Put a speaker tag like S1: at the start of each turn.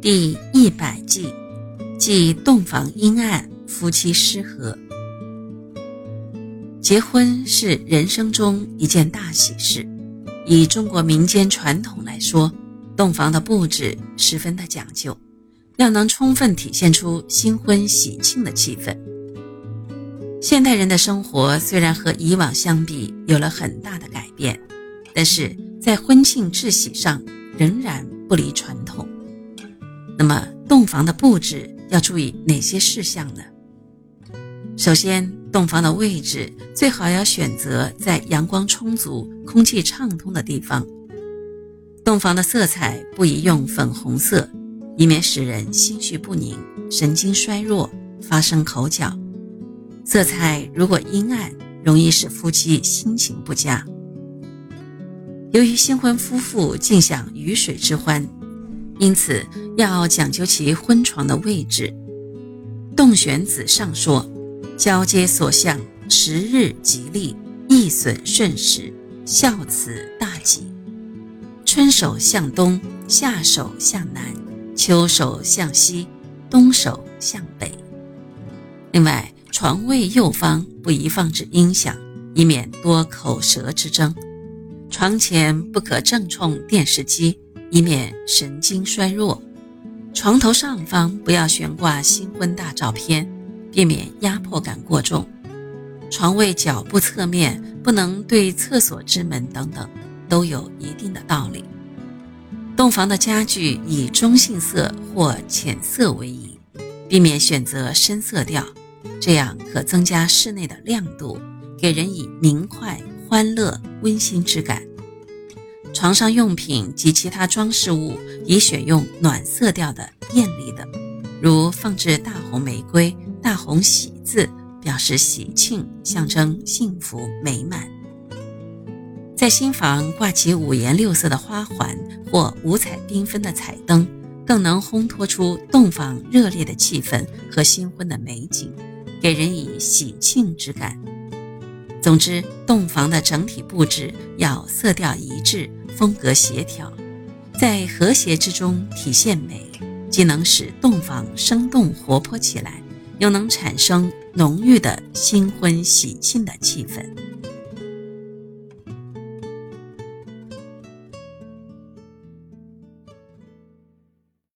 S1: 第一百计，忌洞房阴暗，夫妻失和。结婚是人生中一件大喜事，以中国民间传统来说，洞房的布置十分的讲究，要能充分体现出新婚喜庆的气氛。现代人的生活虽然和以往相比有了很大的改变，但是在婚庆制喜上仍然不离传统。那么，洞房的布置要注意哪些事项呢？首先，洞房的位置最好要选择在阳光充足、空气畅通的地方。洞房的色彩不宜用粉红色，以免使人心绪不宁、神经衰弱、发生口角。色彩如果阴暗，容易使夫妻心情不佳。由于新婚夫妇尽享鱼水之欢。因此，要讲究其婚床的位置。洞玄子上说：“交接所向，时日吉利，易损顺时，孝慈大吉。春首向东，夏首向南，秋首向西，冬首向北。另外，床位右方不宜放置音响，以免多口舌之争。床前不可正冲电视机。”以免神经衰弱，床头上方不要悬挂新婚大照片，避免压迫感过重。床位脚部侧面不能对厕所之门等等，都有一定的道理。洞房的家具以中性色或浅色为宜，避免选择深色调，这样可增加室内的亮度，给人以明快、欢乐、温馨之感。床上用品及其他装饰物宜选用暖色调的、艳丽的，如放置大红玫瑰、大红喜字，表示喜庆，象征幸福美满。在新房挂起五颜六色的花环或五彩缤纷的彩灯，更能烘托出洞房热烈的气氛和新婚的美景，给人以喜庆之感。总之，洞房的整体布置要色调一致。风格协调，在和谐之中体现美，既能使洞房生动活泼起来，又能产生浓郁的新婚喜庆的气氛。